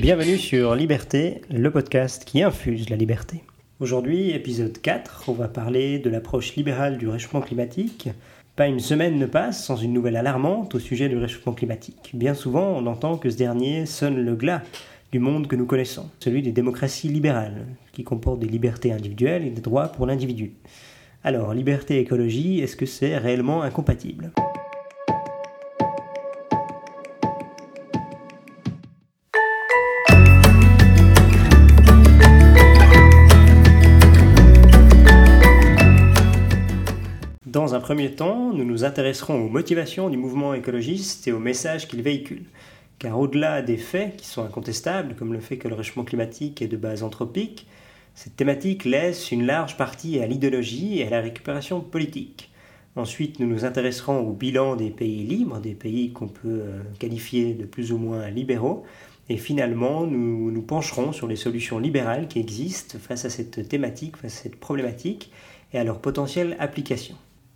Bienvenue sur Liberté, le podcast qui infuse la liberté. Aujourd'hui, épisode 4, on va parler de l'approche libérale du réchauffement climatique. Pas une semaine ne passe sans une nouvelle alarmante au sujet du réchauffement climatique. Bien souvent, on entend que ce dernier sonne le glas du monde que nous connaissons, celui des démocraties libérales, qui comportent des libertés individuelles et des droits pour l'individu. Alors, liberté et écologie, est-ce que c'est réellement incompatible? Dans un premier temps, nous nous intéresserons aux motivations du mouvement écologiste et aux messages qu'il véhicule. Car au-delà des faits qui sont incontestables, comme le fait que le réchauffement climatique est de base anthropique, cette thématique laisse une large partie à l'idéologie et à la récupération politique. Ensuite, nous nous intéresserons au bilan des pays libres, des pays qu'on peut euh, qualifier de plus ou moins libéraux. Et finalement, nous nous pencherons sur les solutions libérales qui existent face à cette thématique, face à cette problématique et à leur potentielle application.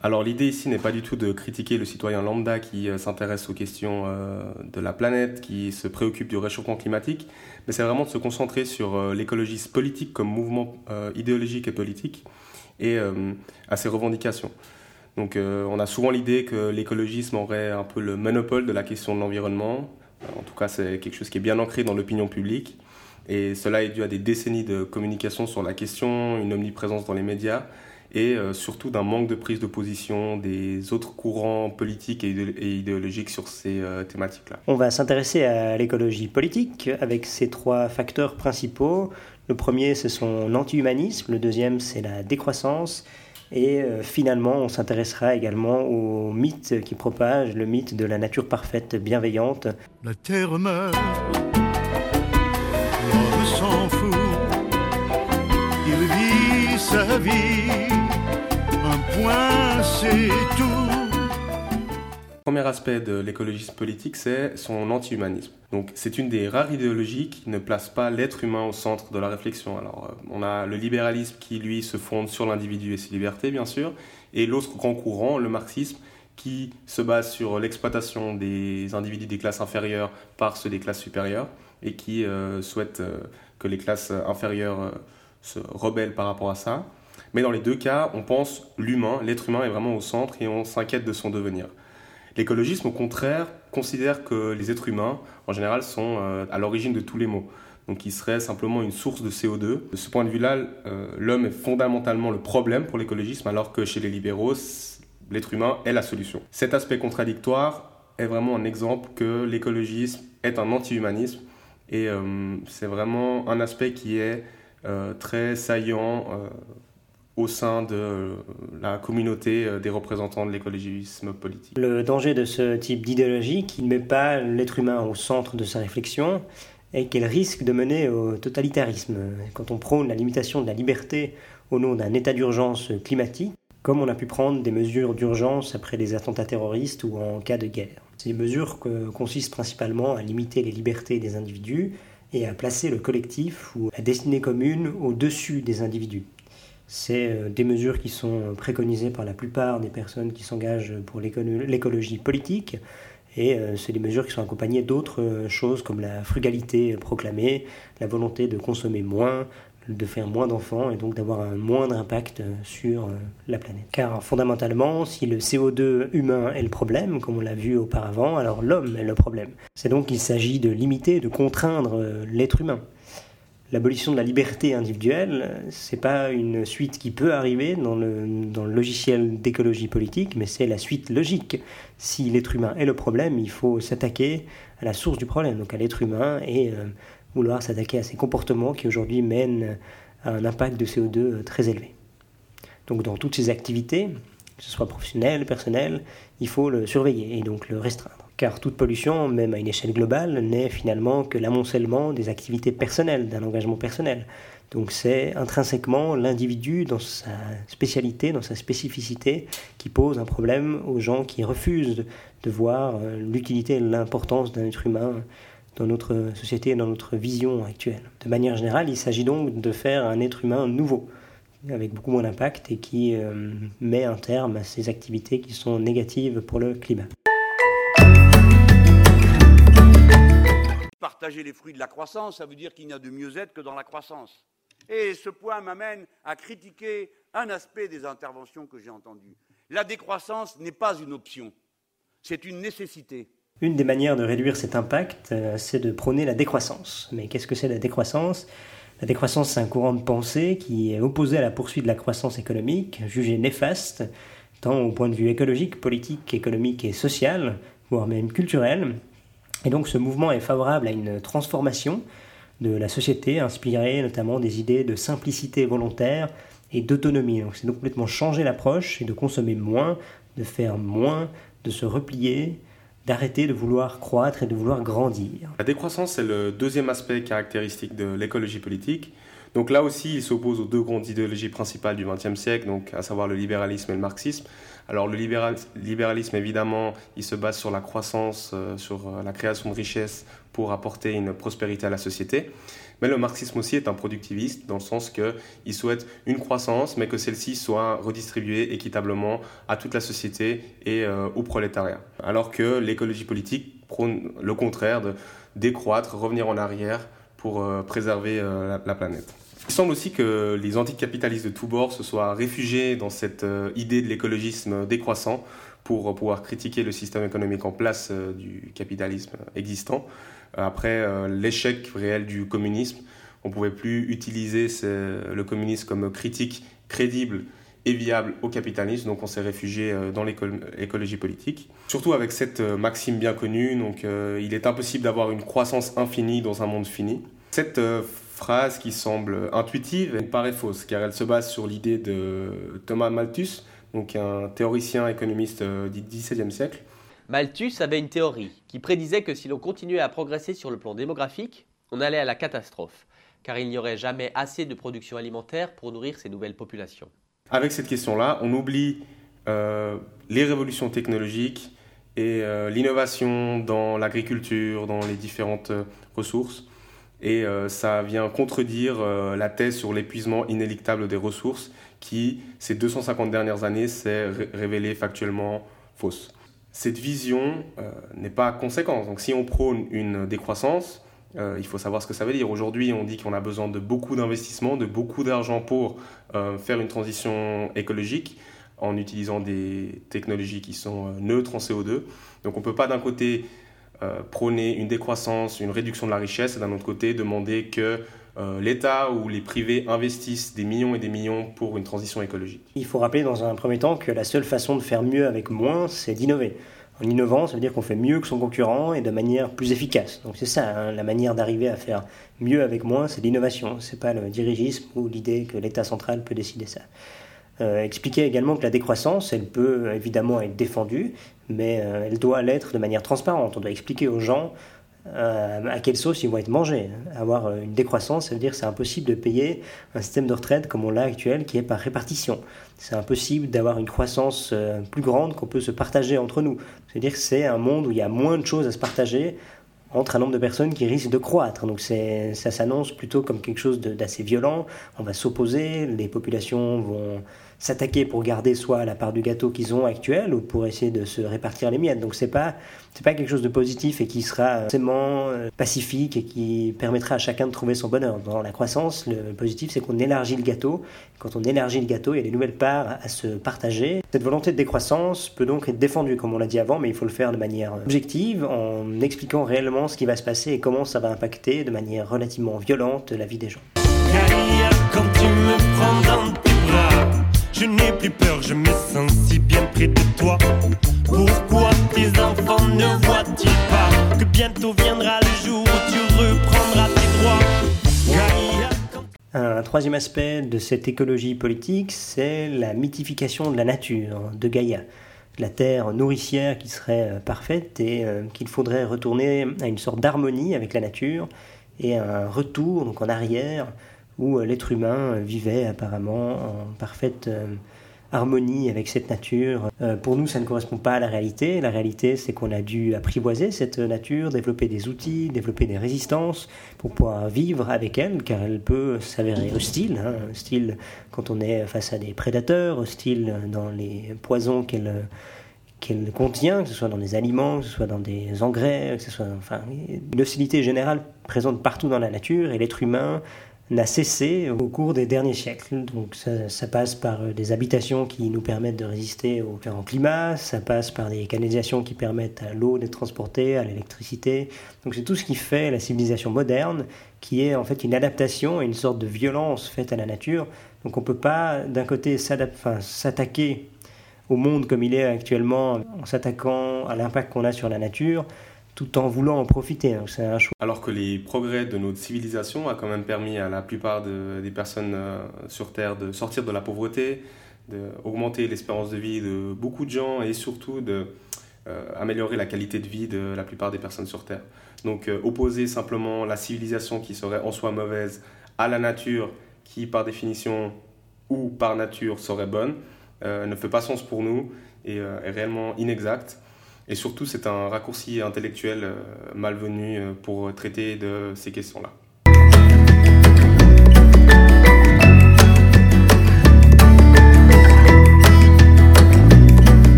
Alors l'idée ici n'est pas du tout de critiquer le citoyen lambda qui euh, s'intéresse aux questions euh, de la planète, qui se préoccupe du réchauffement climatique, mais c'est vraiment de se concentrer sur l'écologisme politique comme mouvement idéologique et politique et à ses revendications. Donc on a souvent l'idée que l'écologisme aurait un peu le monopole de la question de l'environnement. En tout cas, c'est quelque chose qui est bien ancré dans l'opinion publique. Et cela est dû à des décennies de communication sur la question, une omniprésence dans les médias et euh, surtout d'un manque de prise de position des autres courants politiques et, idéologiques sur ces euh, thématiques-là. On va s'intéresser à l'écologie politique avec ces trois facteurs principaux. Le premier, c'est son anti-humanisme, le deuxième, c'est la décroissance, et euh, finalement, on s'intéressera également au mythe qui propage, le mythe de la nature parfaite, bienveillante. La terre meurt sa vie, point c'est tout. Le premier aspect de l'écologisme politique, c'est son anti-humanisme. Donc, c'est une des rares idéologies qui ne place pas l'être humain au centre de la réflexion. Alors, euh, on a le libéralisme qui, lui, se fonde sur l'individu et ses libertés, bien sûr, et l'autre grand courant, le marxisme, qui se base sur l'exploitation des individus des classes inférieures par ceux des classes supérieures, et qui euh, souhaite euh, que les classes inférieures se rebelle par rapport à ça. Mais dans les deux cas, on pense l'humain, l'être humain est vraiment au centre et on s'inquiète de son devenir. L'écologisme, au contraire, considère que les êtres humains, en général, sont euh, à l'origine de tous les maux. Donc, ils seraient simplement une source de CO2. De ce point de vue-là, euh, l'homme est fondamentalement le problème pour l'écologisme, alors que chez les libéraux, l'être humain est la solution. Cet aspect contradictoire est vraiment un exemple que l'écologisme est un anti-humanisme. Et euh, c'est vraiment un aspect qui est très saillant au sein de euh, la communauté des représentants de l'écologisme politique. Le danger de ce type d'idéologie qui ne met pas l'être humain au centre de sa réflexion est qu'elle risque de mener au totalitarisme. Quand on prône la limitation de la liberté au nom d'un état d'urgence climatique, comme on a pu prendre des mesures d'urgence après les attentats terroristes ou en cas de guerre. Ces mesures consistent principalement à limiter les libertés des individus, et à placer le collectif ou la destinée commune au-dessus des individus. C'est euh, des mesures qui sont préconisées par la plupart des personnes qui s'engagent pour l'écologie politique, et euh, c'est des mesures qui sont accompagnées d'autres euh, choses comme la frugalité proclamée, la volonté de consommer moins, de faire moins d'enfants et donc d'avoir un moindre impact sur la planète. Car fondamentalement, si le CO2 humain est le problème, comme on l'a vu auparavant, alors l'homme est le problème. C'est donc qu'il s'agit de limiter, de contraindre l'être humain. L'abolition de la liberté individuelle, c'est pas une suite qui peut arriver dans le, logiciel d'écologie politique, mais c'est la suite logique. Si l'être humain est le problème, il faut s'attaquer à la source du problème, donc à l'être humain et vouloir s'attaquer à ces comportements qui aujourd'hui mènent à un impact de CO2 très élevé. Donc dans toutes ces activités, que ce soit professionnel, personnel, il faut le surveiller et donc le restreindre. Car toute pollution, même à une échelle globale, n'est finalement que l'amoncellement des activités personnelles, d'un engagement personnel. Donc c'est intrinsèquement l'individu dans sa spécialité, dans sa spécificité, qui pose un problème aux gens qui refusent de, voir euh, l'utilité et l'importance d'un être humain dans notre société et dans notre vision actuelle. De manière générale, il s'agit donc de faire un être humain nouveau, avec beaucoup moins d'impact et qui euh, met un terme à ces activités qui sont négatives pour le climat. Partager les fruits de la croissance, ça veut dire qu'il n'y a de mieux-être que dans la croissance. Et ce point m'amène à critiquer un aspect des interventions que j'ai entendues. La décroissance n'est pas une option, c'est une nécessité. Une des manières de réduire cet impact, euh, c'est de prôner la décroissance. Mais qu'est-ce que c'est la décroissance? La décroissance, c'est un courant de pensée qui est opposé à la poursuite de la croissance économique, jugé néfaste, tant au point de vue écologique, politique, économique et social, voire même culturel. Et donc ce mouvement est favorable à une transformation de la société, inspirée notamment des idées de simplicité volontaire et d'autonomie. Donc c'est donc complètement changer l'approche et de consommer moins, de faire moins, de se replier, d'arrêter de vouloir croître et de vouloir grandir. La décroissance, c'est le deuxième aspect caractéristique de l'écologie politique. Donc là aussi, il s'oppose aux deux grandes idéologies principales du XXe siècle, donc à savoir le libéralisme et le marxisme. Alors le libéralisme, évidemment, il se base sur la croissance, euh, sur euh, la création de richesses pour apporter une prospérité à la société. Mais le marxisme aussi est un productiviste dans le sens qu'il souhaite une croissance, mais que celle-ci soit redistribuée équitablement à toute la société et euh, au prolétariat. Alors que l'écologie politique prône le contraire de décroître, revenir en arrière pour préserver la planète. Il semble aussi que les anticapitalistes de tous bords se soient réfugiés dans cette euh, idée de l'écologisme décroissant pour pouvoir critiquer le système économique en place euh, du capitalisme existant. Après euh, l'échec réel du communisme, on ne pouvait plus utiliser le communisme comme critique crédible et viable au capitalisme, donc on s'est réfugié dans l'écologie politique. Surtout avec cette maxime bien connue, donc il est impossible d'avoir une croissance infinie dans un monde fini. Cette phrase qui semble intuitive elle paraît fausse, car elle se base sur l'idée de Thomas Malthus, donc un théoricien économiste euh, du XVIIe siècle. Malthus avait une théorie qui prédisait que si l'on continuait à progresser sur le plan démographique, on allait à la catastrophe, car il n'y aurait jamais assez de production alimentaire pour nourrir ces nouvelles populations. Avec cette question-là, on oublie euh, les révolutions technologiques et euh, l'innovation dans l'agriculture, dans les différentes ressources. Et euh, ça vient contredire euh, la thèse sur l'épuisement inéluctable des ressources qui, ces 250 dernières années, s'est révélée factuellement fausse. Cette vision euh, n'est pas conséquente. Donc si on prône une décroissance, il faut savoir ce que ça veut dire. Aujourd'hui, on dit qu'on a besoin de beaucoup d'investissements, de beaucoup d'argent pour faire une transition écologique en utilisant des technologies qui sont neutres en CO2. Donc on ne peut pas d'un côté euh, prôner une décroissance, une réduction de la richesse, et d'un autre côté demander que euh, l'État ou les privés investissent des millions et des millions pour une transition écologique. Il faut rappeler dans un premier temps que la seule façon de faire mieux avec moins, c'est d'innover. En innovant, ça veut dire qu'on fait mieux que son concurrent et de manière plus efficace. Donc c'est ça, hein, la manière d'arriver à faire mieux avec moins, c'est l'innovation. C'est pas le dirigisme ou l'idée que l'État central peut décider ça. Euh, expliquer également que la décroissance, elle peut évidemment être défendue, mais euh, elle doit l'être de manière transparente. On doit expliquer aux gens euh, à quelle sauce ils vont être mangés. Avoir une décroissance, ça veut dire que c'est impossible de payer un système de retraite comme on l'a actuel, qui est par répartition. C'est impossible d'avoir une croissance plus grande qu'on peut se partager entre nous. C'est-à-dire que c'est un monde où il y a moins de choses à se partager entre un nombre de personnes qui risquent de croître. Donc ça s'annonce plutôt comme quelque chose d'assez violent. On va s'opposer, les populations vont s'attaquer pour garder soit la part du gâteau qu'ils ont actuel ou pour essayer de se répartir les miettes. Donc c'est pas c'est pas quelque chose de positif et qui sera forcément euh, pacifique et qui permettra à chacun de trouver son bonheur. Dans la croissance, le positif c'est qu'on élargit le gâteau. Quand on élargit le gâteau, il y a des nouvelles parts à se partager. Cette volonté de décroissance peut donc être défendue comme on l'a dit avant, mais il faut le faire de manière objective en expliquant réellement ce qui va se passer et comment ça va impacter de manière relativement violente la vie des gens. Quand tu me prends dans je n'ai plus peur, je me sens si bien près de toi. Pourquoi tes enfants ne voient-ils pas que bientôt viendra le jour où tu reprendras tes droits? Un troisième aspect de cette écologie politique, c'est la mythification de la nature, de Gaïa. La terre nourricière qui serait euh, parfaite et euh, qu'il faudrait retourner à une sorte d'harmonie avec la nature et un retour donc en arrière où l'être humain vivait apparemment en parfaite harmonie avec cette nature. Euh, pour nous, ça ne correspond pas à la réalité. La réalité, c'est qu'on a dû apprivoiser cette nature, développer des outils, développer des résistances pour pouvoir vivre avec elle, car elle peut s'avérer hostile, hein, hostile quand on est face à des prédateurs, hostile dans les poisons qu'elle qu'elle contient, que ce soit dans des aliments, que ce soit dans des engrais, que ce soit enfin une hostilité générale présente partout dans la nature et l'être humain n'a cessé au cours des derniers siècles. Donc ça, passe par euh, des habitations qui nous permettent de résister aux différents climats, ça passe par des canalisations qui permettent à l'eau d'être transportée, à l'électricité. Donc c'est tout ce qui fait la civilisation moderne, qui est en fait une adaptation et une sorte de violence faite à la nature. Donc on ne peut pas d'un côté s'attaquer au monde comme il est actuellement en s'attaquant à l'impact qu'on a sur la nature tout en voulant en profiter. Hein. C'est un choix. Alors que les progrès de notre civilisation a quand même permis à la plupart des personnes euh, sur Terre de sortir de la pauvreté, d'augmenter l'espérance de vie de beaucoup de gens et surtout de euh, améliorer la qualité de vie de la plupart des personnes sur Terre. Donc euh, opposer simplement la civilisation qui serait en soi mauvaise à la nature qui par définition ou par nature serait bonne ne fait pas sens pour nous et est réellement inexact. Et surtout, c'est un raccourci intellectuel euh, malvenu euh, pour traiter de ces questions-là.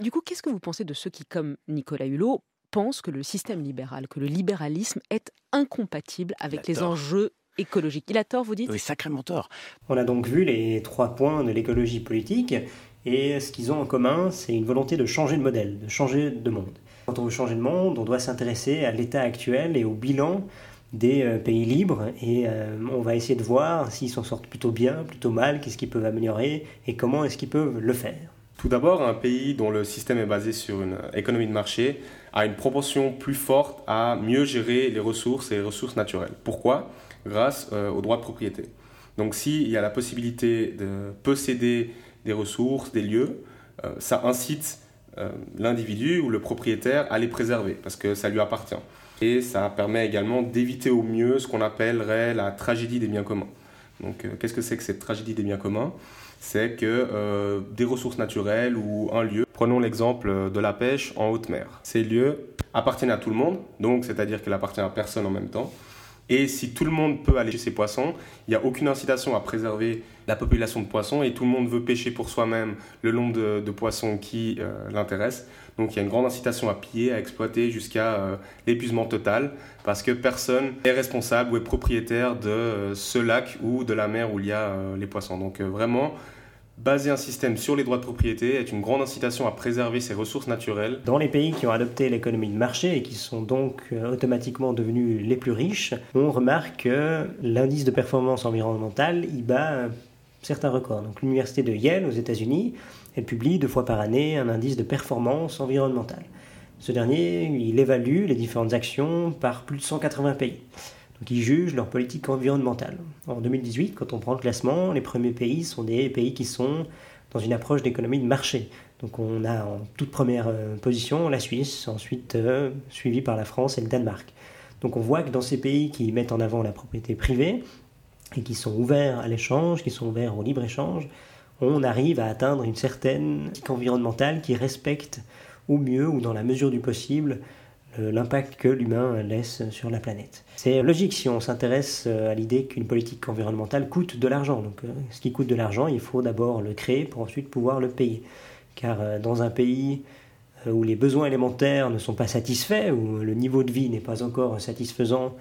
du coup, qu'est-ce que vous pensez de ceux qui, comme Nicolas Hulot, pensent que le système libéral, que le libéralisme est incompatible avec les enjeux écologiques? Il a tort, vous dites? Oui, sacrément tort. On a donc vu les trois points de l'écologie politique. Et ce qu'ils ont en commun, c'est une volonté de changer de modèle, de changer de monde. Quand on veut changer de monde, on doit s'intéresser à l'état actuel et au bilan des euh, pays libres et euh, on va essayer de voir s'ils s'en sortent plutôt bien, plutôt mal, qu'est-ce qu'ils peuvent améliorer et comment est-ce qu'ils peuvent le faire. Tout d'abord, un pays dont le système est basé sur une économie de marché a une proportion plus forte à mieux gérer les ressources et les ressources naturelles. Pourquoi? Grâce euh, au droit de propriété. Donc s'il y a la possibilité de posséder des ressources, des lieux, euh, ça incite euh, l'individu ou le propriétaire à les préserver parce que ça lui appartient. Et ça permet également d'éviter au mieux ce qu'on appellerait la tragédie des biens communs. Donc, euh, qu'est-ce que c'est que cette tragédie des biens communs? C'est que des ressources naturelles ou un lieu, prenons l'exemple de la pêche en haute mer. Ces lieux appartiennent à tout le monde, donc c'est-à-dire qu'elle appartient à personne en même temps. Et si tout le monde peut aller chez ses poissons, il n'y a aucune incitation à préserver la population de poissons et tout le monde veut pêcher pour soi-même le nombre de, poissons qui euh, l'intéressent. Donc il y a une grande incitation à piller, à exploiter jusqu'à euh, l'épuisement total parce que personne est responsable ou est propriétaire de euh, ce lac ou de la mer où il y a les poissons. Donc vraiment, Baser un système sur les droits de propriété est une grande incitation à préserver ces ressources naturelles. Dans les pays qui ont adopté l'économie de marché et qui sont donc euh, automatiquement devenus les plus riches, on remarque que l'indice de performance environnementale y bat certains records. Donc l'université de Yale aux États-Unis, elle publie deux fois par année un indice de performance environnementale. Ce dernier, il évalue les différentes actions par plus de 180 pays qui jugent leur politique environnementale. En 2018, quand on prend le classement, les premiers pays sont des pays qui sont dans une approche d'économie de marché. Donc on a en toute première euh, position la Suisse, ensuite euh, suivi par la France et le Danemark. Donc on voit que dans ces pays qui mettent en avant la propriété privée et qui sont ouverts à l'échange, qui sont ouverts au libre-échange, on arrive à atteindre une certaine politique environnementale qui respecte au mieux ou dans la mesure du possible l'impact que l'humain laisse sur la planète. C'est logique si on s'intéresse euh, à l'idée qu'une politique environnementale coûte de l'argent. Donc, euh, ce qui coûte de l'argent, il faut d'abord le créer pour ensuite pouvoir le payer. Car euh, dans un pays où les besoins élémentaires ne sont pas satisfaits, où le niveau de vie n'est pas encore satisfaisant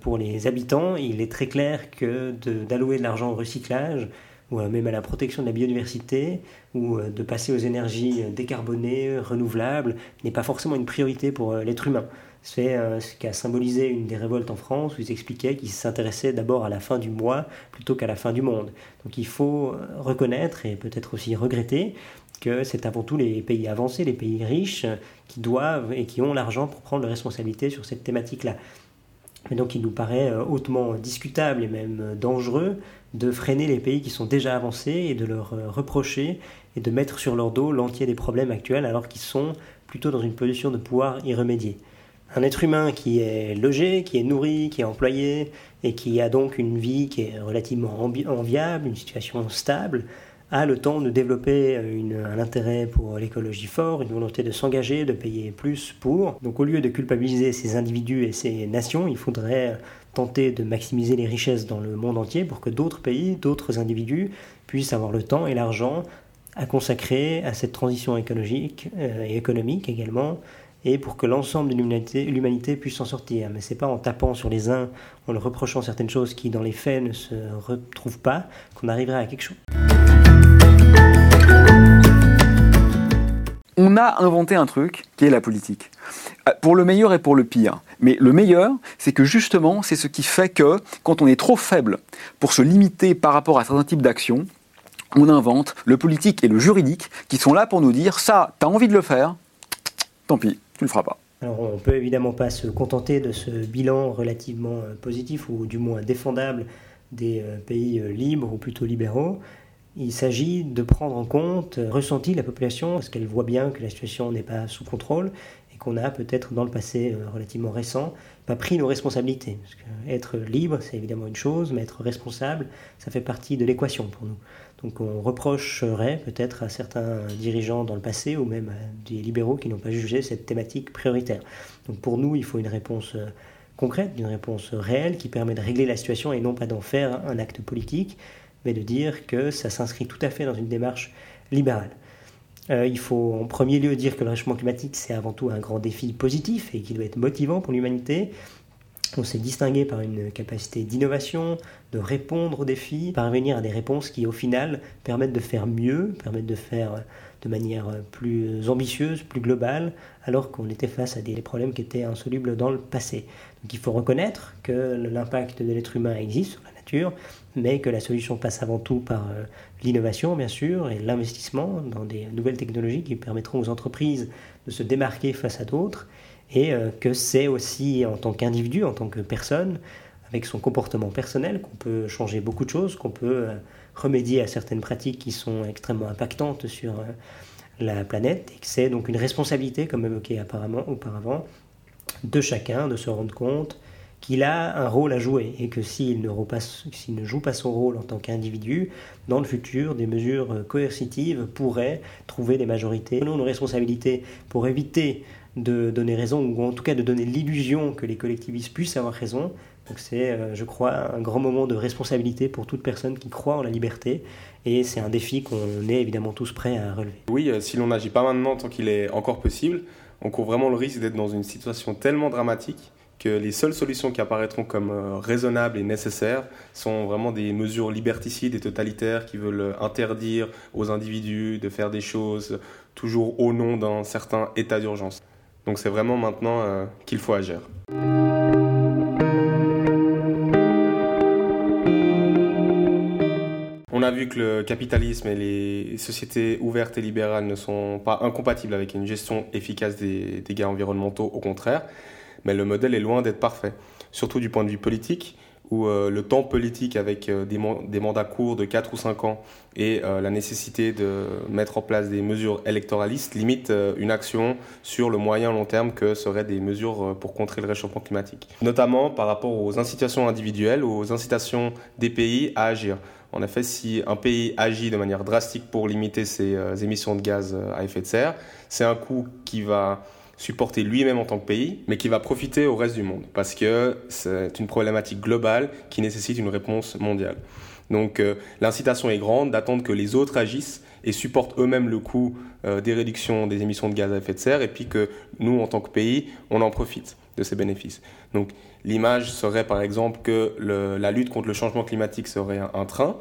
pour les habitants, il est très clair que d'allouer de l'argent au recyclage ou même à la protection de la biodiversité, ou euh, de passer aux énergies euh, décarbonées, renouvelables, n'est pas forcément une priorité pour euh, l'être humain. C'est ce qui a symbolisé une des révoltes en France, où ils expliquaient qu'ils s'intéressaient d'abord à la fin du mois plutôt qu'à la fin du monde. Donc il faut reconnaître et peut-être aussi regretter que c'est avant tout les pays avancés, les pays riches, qui doivent et qui ont l'argent pour prendre les responsabilités sur cette thématique-là. Mais donc il nous paraît hautement discutable et même dangereux de freiner les pays qui sont déjà avancés et de leur euh, reprocher et de mettre sur leur dos l'entier des problèmes actuels alors qu'ils sont plutôt dans une position de pouvoir y remédier. Un être humain qui est logé, qui est nourri, qui est employé et qui a donc une vie qui est relativement enviable, une situation stable, a le temps de développer un intérêt pour l'écologie fort, une volonté de s'engager, de payer plus pour. Donc au lieu de culpabiliser ces individus et ces nations, il faudrait tenter de maximiser les richesses dans le monde entier pour que d'autres pays, d'autres individus puissent avoir le temps et l'argent à consacrer à cette transition écologique euh, et économique également, et pour que l'ensemble de l'humanité puisse s'en sortir. Mais ce n'est pas en tapant sur les uns, en leur reprochant certaines choses qui dans les faits ne se retrouvent pas, qu'on arrivera à quelque chose. On a inventé un truc qui est la politique. Euh, pour le meilleur et pour le pire. Mais le meilleur, c'est que justement, c'est ce qui fait que quand on est trop faible pour se limiter par rapport à certains types d'actions, on invente le politique et le juridique qui sont là pour nous dire ça, t'as envie de le faire, tant pis, tu le feras pas. Alors on peut évidemment pas se contenter de ce bilan relativement euh, positif ou du moins défendable des euh, pays libres ou plutôt libéraux. Il s'agit de prendre en compte ressenti de la population, parce qu'elle voit bien que la situation n'est pas sous contrôle, qu'on a peut-être dans le passé euh, relativement récent pas pris nos responsabilités? Parce être libre, c'est évidemment une chose, mais être responsable, ça fait partie de l'équation pour nous. Donc on reprocherait peut-être à certains dirigeants dans le passé ou même à des libéraux qui n'ont pas jugé cette thématique prioritaire. Donc pour nous, il faut une réponse euh, concrète, une réponse réelle qui permet de régler la situation et non pas d'en faire un acte politique, mais de dire que ça s'inscrit tout à fait dans une démarche libérale. Euh, il faut en premier lieu dire que le réchauffement climatique, c'est avant tout un grand défi positif et qu'il doit être motivant pour l'humanité. On s'est distingué par une capacité d'innovation, de répondre aux défis, parvenir à des réponses qui, au final, permettent de faire mieux, permettent de faire de manière plus ambitieuse, plus globale, alors qu'on était face à des problèmes qui étaient insolubles dans le passé. Donc il faut reconnaître que l'impact de l'être humain existe sur la nature, mais que la solution passe avant tout par euh, l'innovation, bien sûr, et l'investissement dans des nouvelles technologies qui permettront aux entreprises de se démarquer face à d'autres, et euh, que c'est aussi en tant qu'individu, en tant que personne, avec son comportement personnel, qu'on peut changer beaucoup de choses, qu'on peut euh, remédier à certaines pratiques qui sont extrêmement impactantes sur la planète, et que c'est donc une responsabilité, comme évoqué apparemment auparavant, de chacun de se rendre compte qu'il a un rôle à jouer et que s'il ne, ne, joue pas son rôle en tant qu'individu, dans le futur, des mesures coercitives pourraient trouver des majorités. Nous, nos responsabilités pour éviter de donner raison, ou en tout cas de donner l'illusion que les collectivistes puissent avoir raison. Donc c'est, euh, je crois, un grand moment de responsabilité pour toute personne qui croit en la liberté, et c'est un défi qu'on est évidemment tous prêts à relever. Oui, euh, si l'on n'agit pas maintenant tant qu'il est encore possible, on court vraiment le risque d'être dans une situation tellement dramatique que les seules solutions qui apparaîtront comme euh, raisonnables et nécessaires sont vraiment des mesures liberticides et totalitaires qui veulent interdire aux individus de faire des choses toujours au nom d'un certain état d'urgence. Donc c'est vraiment maintenant euh, qu'il faut agir. On a vu que le capitalisme et les sociétés ouvertes et libérales ne sont pas incompatibles avec une gestion efficace des dégâts environnementaux, au contraire mais le modèle est loin d'être parfait, surtout du point de vue politique, où euh, le temps politique avec euh, des, mandats courts de 4 ou 5 ans et euh, la nécessité de mettre en place des mesures électoralistes limite une action sur le moyen long terme que seraient des mesures pour contrer le réchauffement climatique. Notamment par rapport aux incitations individuelles, aux incitations des pays à agir. En effet, si un pays agit de manière drastique pour limiter ses émissions de gaz à effet de serre, c'est un coût qui va supporter lui-même en tant que pays, mais qui va profiter au reste du monde, parce que c'est une problématique globale qui nécessite une réponse mondiale. Donc euh, l'incitation est grande d'attendre que les autres agissent et supportent eux-mêmes le coût euh, des réductions des émissions de gaz à effet de serre, et puis que nous, en tant que pays, on en profite de ces bénéfices. Donc l'image serait par exemple que la lutte contre le changement climatique serait un train,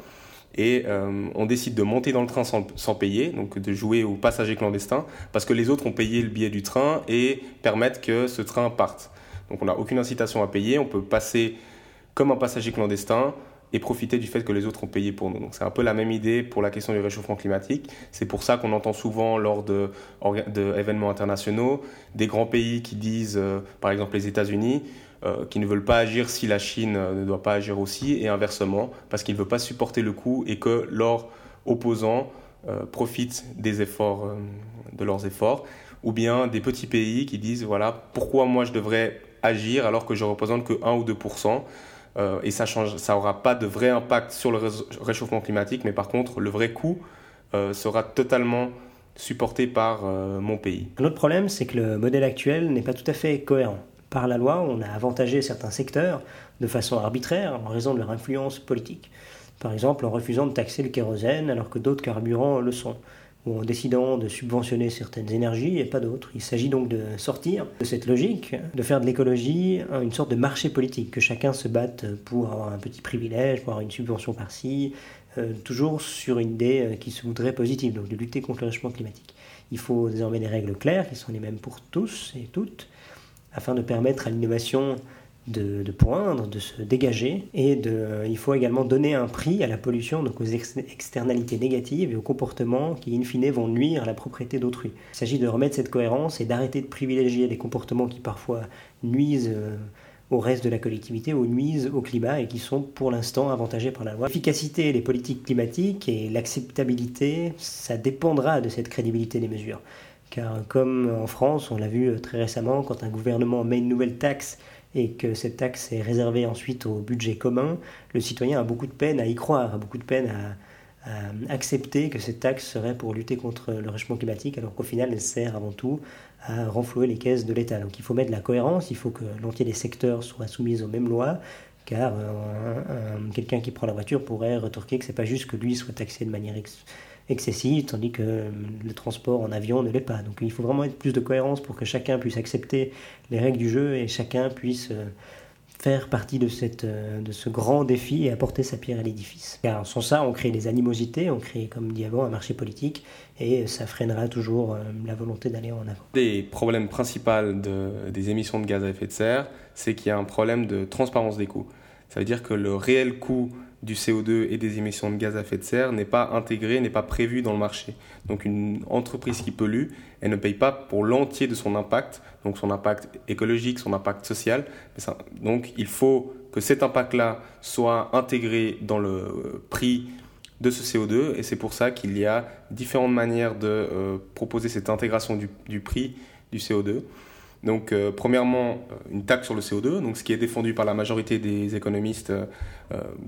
et euh, on décide de monter dans le train sans, sans, payer, donc de jouer aux passagers clandestins, parce que les autres ont payé le billet du train et permettent que ce train parte. Donc on n'a aucune incitation à payer, on peut passer comme un passager clandestin et profiter du fait que les autres ont payé pour nous. Donc c'est un peu la même idée pour la question du réchauffement climatique. C'est pour ça qu'on entend souvent lors d'événements de, internationaux des grands pays qui disent, euh, par exemple les États-Unis, euh, qui ne veulent pas agir si la Chine euh, ne doit pas agir aussi, et inversement, parce qu'ils ne veulent pas supporter le coût et que leurs opposants profitent des efforts, de leurs efforts, ou bien des petits pays qui disent voilà pourquoi moi je devrais agir alors que je représente que 1 ou 2 et ça change, ça aura pas de vrai impact sur le réchauffement climatique, mais par contre le vrai coût sera totalement supporté par mon pays. Un autre problème, c'est que le modèle actuel n'est pas tout à fait cohérent. Par la loi, on a avantagé certains secteurs de façon arbitraire en raison de leur influence politique. Par exemple, en refusant de taxer le kérosène alors que d'autres carburants le sont, ou en décidant de subventionner certaines énergies et pas d'autres. Il s'agit donc de sortir de cette logique, de faire de l'écologie une sorte de marché politique, que chacun se batte pour avoir un petit privilège, pour avoir une subvention par-ci, euh, toujours sur une idée euh, qui se voudrait positive, donc de lutter contre le réchauffement climatique. Il faut désormais des règles claires qui sont les mêmes pour tous et toutes, afin de permettre à l'innovation de, poindre, de se dégager. Et de, il faut également donner un prix à la pollution, donc aux externalités négatives et aux comportements qui, in fine, vont nuire à la propriété d'autrui. Il s'agit de remettre cette cohérence et d'arrêter de privilégier des comportements qui parfois nuisent. Euh, au reste de la collectivité ou nuisent au climat et qui sont pour l'instant avantagés par la loi. L'efficacité des politiques climatiques et l'acceptabilité, ça dépendra de cette crédibilité des mesures. Car comme en France, on l'a vu euh, très récemment, quand un gouvernement met une nouvelle taxe et que cette taxe est réservée ensuite au budget commun, le citoyen a beaucoup de peine à y croire, a beaucoup de peine à, accepter que cette taxe serait pour lutter contre le réchauffement climatique, alors qu'au final, elle sert avant tout à renflouer les caisses de l'État. Donc il faut mettre de la cohérence, il faut que l'entier des secteurs soit soumis aux mêmes lois, car euh, quelqu'un qui prend la voiture pourrait retorquer que c'est pas juste que lui soit taxé de manière excessive, tandis que euh, le transport en avion ne l'est pas. Donc il faut vraiment être plus de cohérence pour que chacun puisse accepter les règles du jeu et chacun puisse euh, faire partie de, cette, euh, de ce grand défi et apporter sa pierre à l'édifice. Car sans ça, on crée des animosités, on crée, comme dit avant, un marché politique et ça freinera toujours la volonté d'aller en avant. Les problèmes principaux de, des émissions de gaz à effet de serre, c'est qu'il y a un problème de transparence des coûts. Ça veut dire que le réel coût du CO2 et des émissions de gaz à effet de serre n'est pas intégré, n'est pas prévu dans le marché. Donc une entreprise qui pollue, elle ne paye pas pour l'entier de son impact, donc son impact écologique, son impact social. Donc il faut que cet impact-là soit intégré dans le prix de ce CO2 et c'est pour ça qu'il y a différentes manières de euh, proposer cette intégration du, du prix du CO2. Donc, euh, premièrement, euh, une taxe sur le CO2, donc ce qui est défendu par la majorité des économistes euh,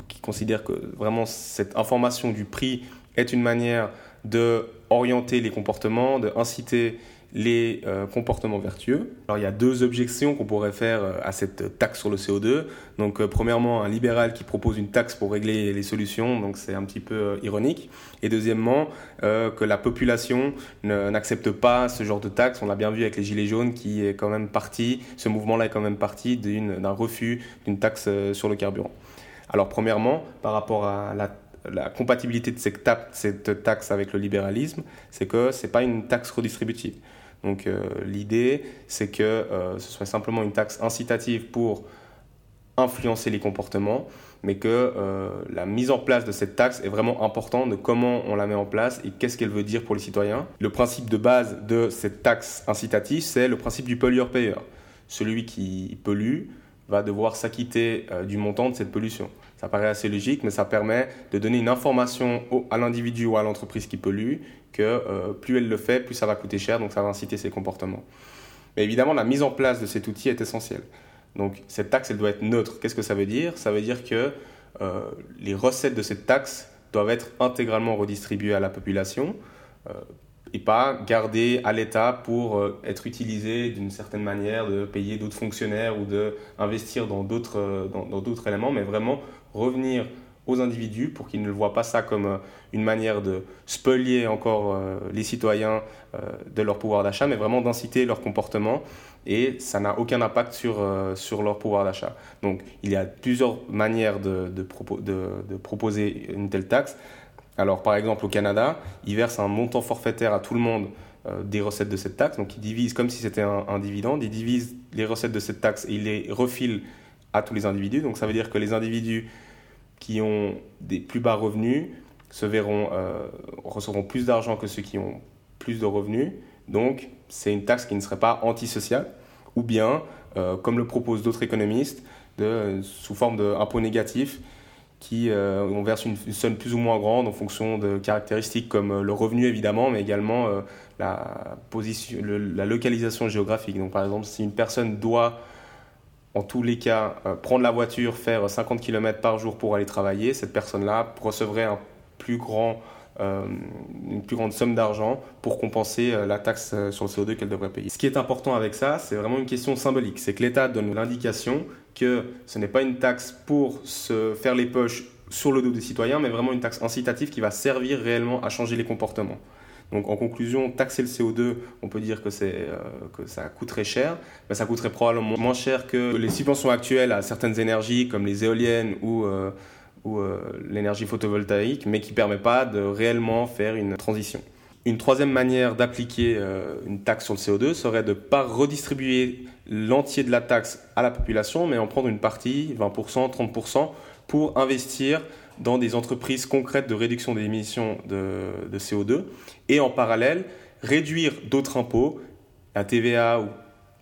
qui considèrent que vraiment cette information du prix est une manière de orienter les comportements, de inciter les euh, comportements vertueux. Alors il y a deux objections qu'on pourrait faire euh, à cette taxe sur le CO2. Donc euh, premièrement, un libéral qui propose une taxe pour régler les solutions, donc c'est un petit peu ironique. Et deuxièmement, que la population n'accepte pas ce genre de taxe. On l'a bien vu avec les Gilets jaunes qui est quand même parti, ce mouvement-là est quand même parti d'un refus d'une taxe sur le carburant. Alors premièrement, par rapport à la la compatibilité de cette, cette taxe avec le libéralisme, c'est que ce n'est pas une taxe redistributive. Donc euh, l'idée, c'est que euh, ce soit simplement une taxe incitative pour influencer les comportements, mais que euh, la mise en place de cette taxe est vraiment importante de comment on la met en place et qu'est-ce qu'elle veut dire pour les citoyens. Le principe de base de cette taxe incitative, c'est le principe du pollueur-payeur. Celui qui pollue va devoir s'acquitter du montant de cette pollution. Ça paraît assez logique, mais ça permet de donner une information à l'individu ou à l'entreprise qui pollue que euh, plus elle le fait, plus ça va coûter cher, donc ça va inciter ses comportements. Mais évidemment, la mise en place de cet outil est essentielle. Donc cette taxe, elle doit être neutre. Qu'est-ce que ça veut dire? Ça veut dire que euh, les recettes de cette taxe doivent être intégralement redistribuées à la population euh, et pas gardées à l'État pour être utilisées d'une certaine manière, de payer d'autres fonctionnaires ou d'investir dans d'autres dans, éléments, mais vraiment revenir aux individus pour qu'ils ne voient pas ça comme euh, une manière de spolier encore euh, les citoyens euh, de leur pouvoir d'achat, mais vraiment d'inciter leur comportement et ça n'a aucun impact sur, sur leur pouvoir d'achat. Donc il y a plusieurs manières de, de, proposer une telle taxe. Alors par exemple au Canada, ils versent un montant forfaitaire à tout le monde des recettes de cette taxe, donc ils divisent comme si c'était un, dividende, ils divisent les recettes de cette taxe et ils les refilent à tous les individus. Donc ça veut dire que les individus qui ont des plus bas revenus se verront, euh, recevront plus d'argent que ceux qui ont plus de revenus. Donc c'est une taxe qui ne serait pas antisociale. Ou bien, euh, comme le proposent d'autres économistes, sous forme d'impôt négatif, qui on verse une, somme plus ou moins grande en fonction de caractéristiques comme le revenu évidemment, mais également la, position, la localisation géographique. Donc par exemple, si une personne doit en tous les cas prendre la voiture, faire 50 km par jour pour aller travailler, cette personne-là recevrait un plus grand euh, une plus grande somme d'argent pour compenser euh, la taxe euh, sur le CO2 qu'elle devrait payer. Ce qui est important avec ça, c'est vraiment une question symbolique. C'est que l'État donne l'indication que ce n'est pas une taxe pour se faire les poches sur le dos des citoyens, mais vraiment une taxe incitative qui va servir réellement à changer les comportements. Donc en conclusion, taxer le CO2, on peut dire que, que ça coûterait cher, mais ça coûterait probablement moins cher que les subventions actuelles à certaines énergies comme les éoliennes ou ou euh, l'énergie photovoltaïque, mais qui ne permet pas de réellement faire une transition. Une troisième manière d'appliquer euh, une taxe sur le CO2 serait de ne pas redistribuer l'entier de la taxe à la population, mais en prendre une partie, 20%, 30%, pour investir dans des entreprises concrètes de réduction des émissions de, CO2, et en parallèle, réduire d'autres impôts, la TVA ou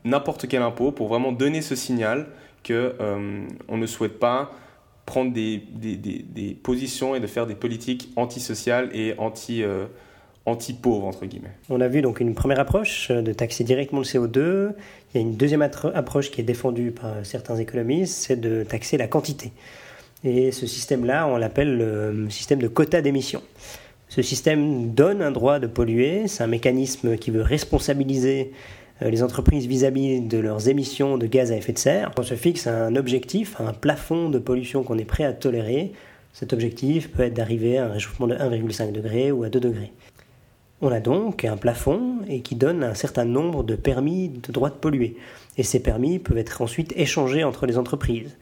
n'importe quel impôt, pour vraiment donner ce signal qu'on euh, ne souhaite pas prendre des, des, des, positions et de faire des politiques antisociales et anti, euh, anti-pauvres, entre guillemets. On a vu donc une première approche de taxer directement le CO2. Il y a une deuxième approche qui est défendue par certains économistes, c'est de taxer la quantité. Et ce système-là, on l'appelle le système de quota d'émission. Ce système donne un droit de polluer, c'est un mécanisme qui veut responsabiliser euh, les entreprises vis-à-vis de leurs émissions de gaz à effet de serre. On se fixe un objectif, un plafond de pollution qu'on est prêt à tolérer. Cet objectif peut être d'arriver à un réchauffement de 1,5 degré ou à 2 degrés. On a donc un plafond et qui donne un certain nombre de permis de droit de polluer. Et ces permis peuvent être ensuite échangés entre les entreprises.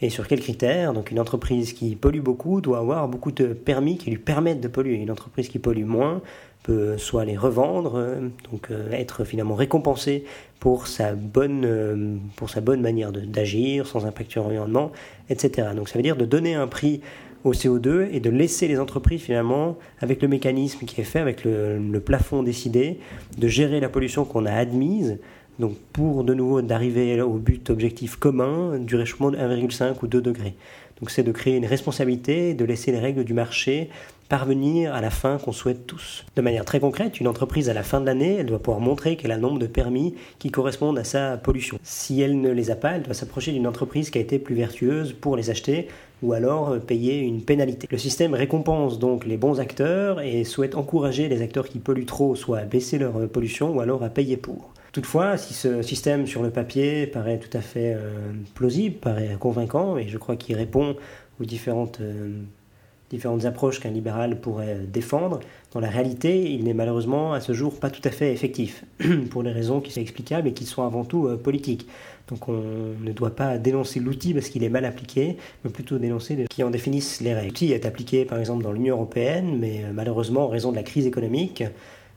Et sur quels critères? Donc une entreprise qui pollue beaucoup doit avoir beaucoup de permis qui lui permettent de polluer. Une entreprise qui pollue moins peut soit les revendre, euh, donc euh, être finalement récompensé pour sa bonne, euh, pour sa bonne manière d'agir, sans impact sur l'environnement, etc. Donc ça veut dire de donner un prix au CO2 et de laisser les entreprises finalement, avec le mécanisme qui est fait, avec le, plafond décidé, de gérer la pollution qu'on a admise, donc pour de nouveau d'arriver au but objectif commun du réchauffement de 1,5 ou 2 degrés. Donc c'est de créer une responsabilité, de laisser les règles du marché parvenir à la fin qu'on souhaite tous. De manière très concrète, une entreprise à la fin de l'année, elle doit pouvoir montrer qu'elle a le nombre de permis qui correspondent à sa pollution. Si elle ne les a pas, elle doit s'approcher d'une entreprise qui a été plus vertueuse pour les acheter ou alors euh, payer une pénalité. Le système récompense donc les bons acteurs et souhaite encourager les acteurs qui polluent trop soit à baisser leur euh, pollution ou alors à payer pour. Toutefois, si ce système sur le papier paraît tout à fait euh, plausible, paraît convaincant, et je crois qu'il répond aux différentes différentes approches qu'un libéral pourrait défendre, dans la réalité, il n'est malheureusement à ce jour pas tout à fait effectif, pour des raisons qui sont explicables et qui sont avant tout euh, politiques. Donc on ne doit pas dénoncer l'outil parce qu'il est mal appliqué, mais plutôt dénoncer qui en définissent les règles. L'outil est appliqué par exemple dans l'Union européenne, mais euh, malheureusement en raison de la crise économique,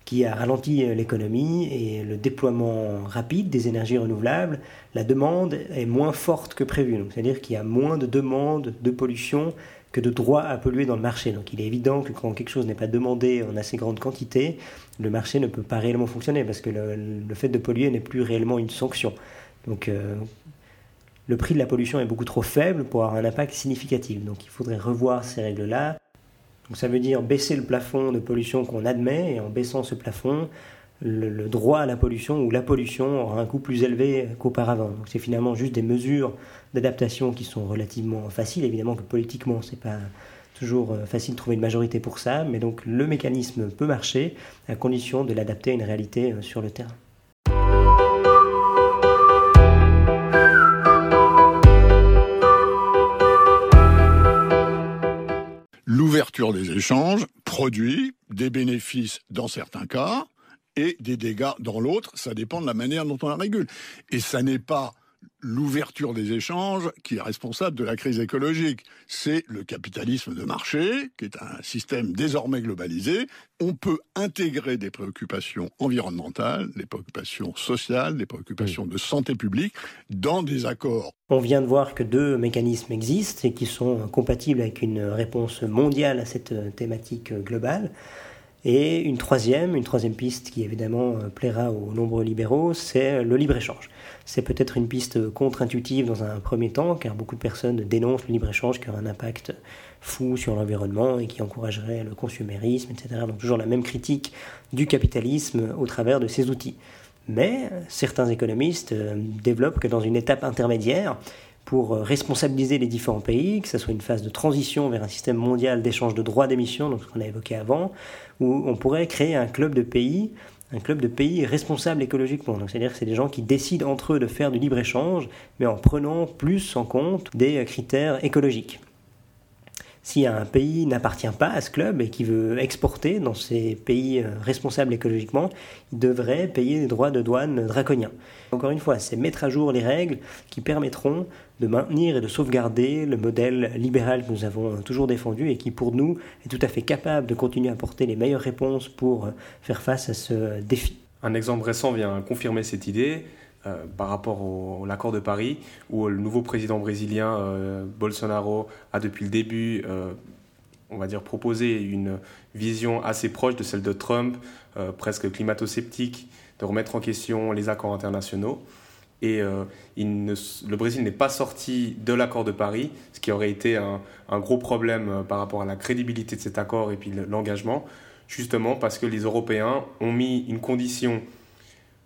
qui a ralenti euh, l'économie et le déploiement rapide des énergies renouvelables, la demande est moins forte que prévu. C'est-à-dire qu'il y a moins de demandes de pollution que de droit à polluer dans le marché. Donc il est évident que quand quelque chose n'est pas demandé en assez grande quantité, le marché ne peut pas réellement fonctionner parce que le, fait de polluer n'est plus réellement une sanction. Donc euh, le prix de la pollution est beaucoup trop faible pour avoir un impact significatif. Donc il faudrait revoir ces règles-là. Donc ça veut dire baisser le plafond de pollution qu'on admet et en baissant ce plafond, le, droit à la pollution ou la pollution aura un coût plus élevé qu'auparavant. C'est finalement juste des mesures d'adaptation qui sont relativement faciles. Évidemment que politiquement, c'est pas toujours euh, facile de trouver une majorité pour ça, mais donc le mécanisme peut marcher à condition de l'adapter à une réalité euh, sur le terrain. L'ouverture des échanges produit des bénéfices dans certains cas, et des dégâts dans l'autre. Ça dépend de la manière dont on la régule. Et ça n'est pas l'ouverture des échanges qui est responsable de la crise écologique. C'est le capitalisme de marché, qui est un système désormais globalisé. On peut intégrer des préoccupations environnementales, des préoccupations sociales, des préoccupations de santé publique dans des accords. On vient de voir que deux mécanismes existent et qui sont compatibles avec une réponse mondiale à cette thématique globale. Et une troisième, une troisième piste qui évidemment euh, plaira aux nombreux libéraux, c'est le libre-échange. C'est peut-être une piste contre-intuitive dans un premier temps, car beaucoup de personnes dénoncent le libre-échange qui aurait un impact fou sur l'environnement et qui encouragerait le consumérisme, etc. Donc toujours la même critique du capitalisme au travers de ces outils. Mais certains économistes euh, développent que dans une étape intermédiaire, pour euh, responsabiliser les différents pays, que ce soit une phase de transition vers un système mondial d'échange de droits d'émission, donc ce qu'on a évoqué avant, où on pourrait créer un club de pays, un club de pays responsables écologiquement. c'est-à-dire que c'est des gens qui décident entre eux de faire du libre-échange, mais en prenant plus en compte des critères écologiques. Si un pays n'appartient pas à ce club et qui veut exporter dans ces pays euh, responsables écologiquement, il devrait payer des droits de douane draconiens. Encore une fois, c'est mettre à jour les règles qui permettront de maintenir et de sauvegarder le modèle libéral que nous avons toujours défendu et qui pour nous est tout à fait capable de continuer à apporter les meilleures réponses pour euh, faire face à ce défi. Un exemple récent vient confirmer cette idée. Euh, par rapport au, l'accord de Paris, où le nouveau président brésilien, euh, Bolsonaro, a depuis le début, euh, on va dire, proposé une vision assez proche de celle de Trump, presque climato-sceptique, de remettre en question les accords internationaux. Et le Brésil n'est pas sorti de l'accord de Paris, ce qui aurait été un, gros problème par rapport à la crédibilité de cet accord et puis l'engagement, justement parce que les Européens ont mis une condition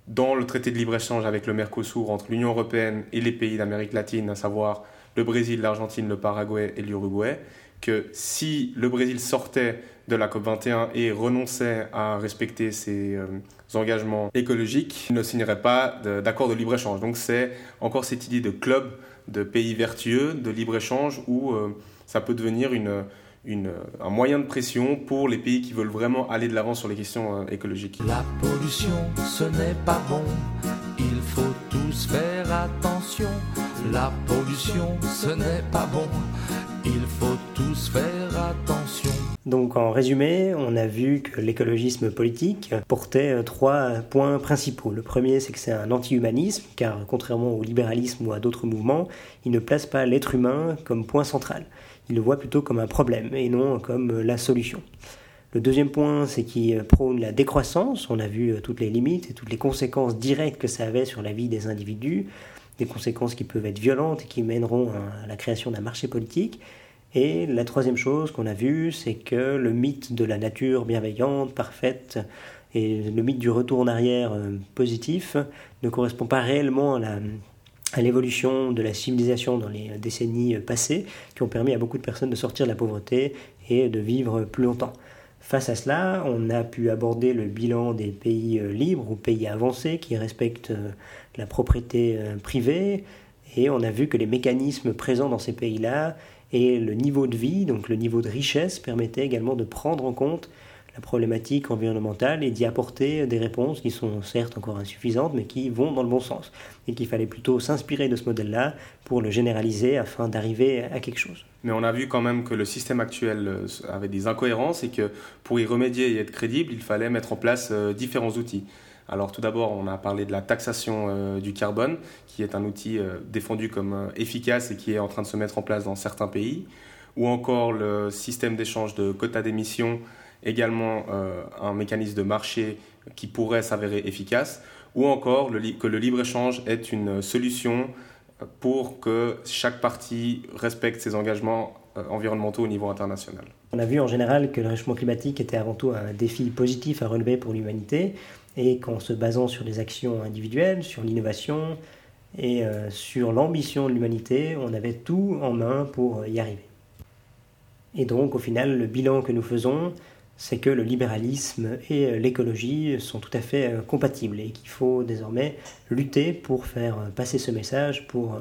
dans le traité de libre-échange avec le Mercosur entre l'Union européenne et les pays d'Amérique latine, à savoir le Brésil, l'Argentine, le Paraguay et l'Uruguay, que si le Brésil sortait de la COP21 et renonçait à respecter ses euh, engagements écologiques, il ne signerait pas d'accord de, libre-échange. Donc c'est encore cette idée de club de pays vertueux, de libre-échange, où euh, ça peut devenir une, un moyen de pression pour les pays qui veulent vraiment aller de l'avant sur les questions euh, écologiques. La pollution, ce n'est pas bon. Il faut tous faire attention. La pollution, ce n'est pas bon. Il faut tous faire attention. Donc en résumé, on a vu que l'écologisme politique portait euh, trois points principaux. Le premier, c'est que c'est un anti-humanisme, car contrairement au libéralisme ou à d'autres mouvements, il ne place pas l'être humain comme point central il le voit plutôt comme un problème et non comme la solution. Le deuxième point, c'est qu'il prône la décroissance. On a vu euh, toutes les limites et toutes les conséquences directes que ça avait sur la vie des individus, des conséquences qui peuvent être violentes et qui mèneront à la création d'un marché politique. Et la troisième chose qu'on a vue, c'est que le mythe de la nature bienveillante, parfaite, et le mythe du retour en arrière euh, positif ne correspond pas réellement à la, à l'évolution de la civilisation dans les décennies passées, qui ont permis à beaucoup de personnes de sortir de la pauvreté et de vivre plus longtemps. Face à cela, on a pu aborder le bilan des pays euh, libres ou pays avancés qui respectent euh, la propriété euh, privée, et on a vu que les mécanismes présents dans ces pays-là et le niveau de vie, donc le niveau de richesse, permettaient également de prendre en compte la problématique environnementale et d'y apporter des réponses qui sont certes encore insuffisantes, mais qui vont dans le bon sens. Et qu'il fallait plutôt s'inspirer de ce modèle-là pour le généraliser afin d'arriver à quelque chose. Mais on a vu quand même que le système actuel euh, avait des incohérences et que pour y remédier et être crédible, il fallait mettre en place euh, différents outils. Alors tout d'abord, on a parlé de la taxation euh, du carbone, qui est un outil défendu comme efficace et qui est en train de se mettre en place dans certains pays, ou encore le système d'échange de quotas d'émissions également euh, un mécanisme de marché qui pourrait s'avérer efficace, ou encore que le libre-échange est une solution pour que chaque partie respecte ses engagements euh, environnementaux au niveau international. On a vu en général que le réchauffement climatique était avant tout un défi positif à relever pour l'humanité et qu'en se basant sur des actions individuelles, sur l'innovation et euh, sur l'ambition de l'humanité, on avait tout en main pour y arriver. Et donc au final, le bilan que nous faisons, c'est que le libéralisme et euh, l'écologie sont tout à fait euh, compatibles et qu'il faut désormais lutter pour faire euh, passer ce message, pour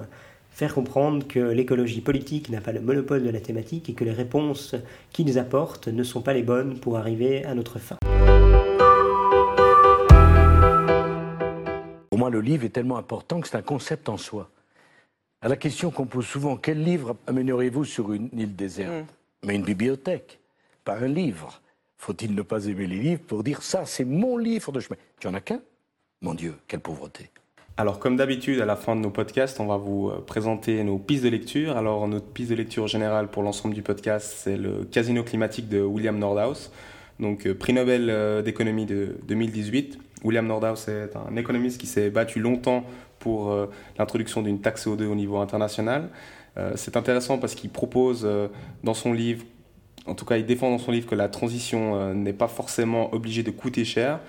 faire comprendre que l'écologie politique n'a pas le monopole de la thématique et que les réponses qu'ils apportent ne sont pas les bonnes pour arriver à notre fin. Pour moi, le livre est tellement important que c'est un concept en soi. À la question qu'on pose souvent, quel livre amènerez-vous sur une île déserte? Mm. Mais une bibliothèque, pas un livre. Faut-il ne pas aimer les livres pour dire ça, c'est mon livre de chemin? Tu en as qu'un? Mon Dieu, quelle pauvreté. Alors comme d'habitude, à la fin de nos podcasts, on va vous euh, présenter nos pistes de lecture. Alors notre piste de lecture générale pour l'ensemble du podcast, c'est le Casino climatique de William Nordhaus. donc prix Nobel d'économie de 2018. William Nordhaus est un économiste qui s'est battu longtemps pour l'introduction d'une taxe CO2 au niveau international. C'est intéressant parce qu'il propose dans son livre en tout cas, il défend dans son livre que la transition n'est pas forcément obligée de coûter cher,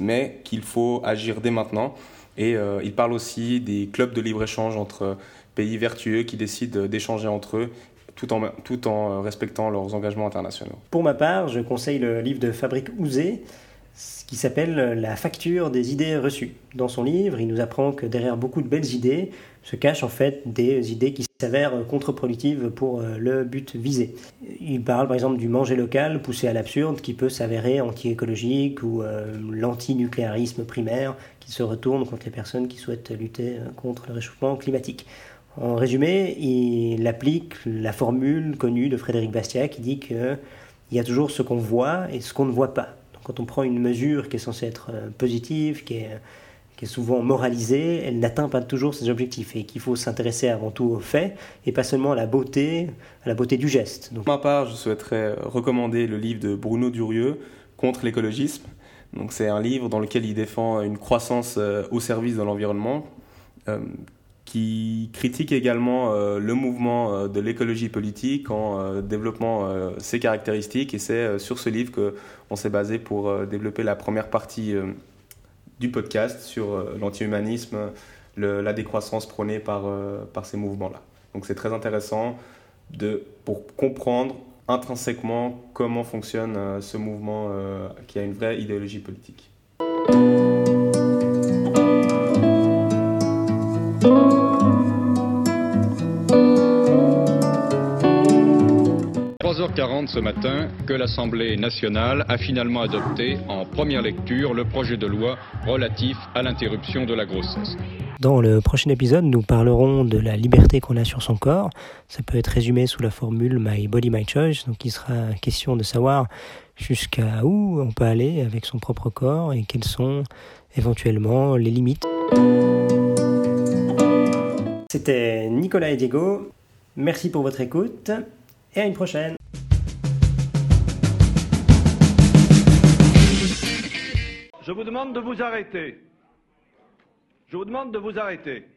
mais qu'il faut agir dès maintenant. Et il parle aussi des clubs de libre-échange entre pays vertueux qui décident d'échanger entre eux tout en, tout en respectant leurs engagements internationaux. Pour ma part, je conseille le livre de Fabrique Ouzé qui s'appelle La facture des idées reçues. Dans son livre, il nous apprend que derrière beaucoup de belles idées se cachent en fait des idées qui s'avèrent contre-productives pour euh, le but visé. Il parle par exemple du manger local poussé à l'absurde qui peut s'avérer anti-écologique ou euh, l'anti-nucléarisme primaire qui se retourne contre les personnes qui souhaitent lutter euh, contre le réchauffement climatique. En résumé, il applique la formule connue de Frédéric Bastiat qui dit qu'il y a toujours ce qu'on voit et ce qu'on ne voit pas. Quand on prend une mesure qui est censée être euh, positive, qui est, souvent moralisée, elle n'atteint pas toujours ses objectifs et qu'il faut s'intéresser avant tout aux faits et pas seulement à la beauté, à la beauté du geste. Donc... Pour ma part, je souhaiterais recommander le livre de Bruno Durieux, Contre l'écologisme. C'est un livre dans lequel il défend une croissance euh, au service de l'environnement. Euh, qui critique également euh, le mouvement euh, de l'écologie politique en euh, développant ses caractéristiques. Et c'est sur ce livre qu'on s'est basé pour développer la première partie du podcast sur l'anti-humanisme, la décroissance prônée par, par ces mouvements-là. Donc c'est très intéressant de, pour comprendre intrinsèquement comment fonctionne ce mouvement qui a une vraie idéologie politique. 3h40 ce matin que l'Assemblée nationale a finalement adopté en première lecture le projet de loi relatif à l'interruption de la grossesse. Dans le prochain épisode, nous parlerons de la liberté qu'on a sur son corps. Ça peut être résumé sous la formule My Body, My Choice. Donc il sera question de savoir jusqu'à où on peut aller avec son propre corps et quelles sont éventuellement les limites. C'était Nicolas et Diego. Merci pour votre écoute et à une prochaine. Je vous demande de vous arrêter. Je vous demande de vous arrêter.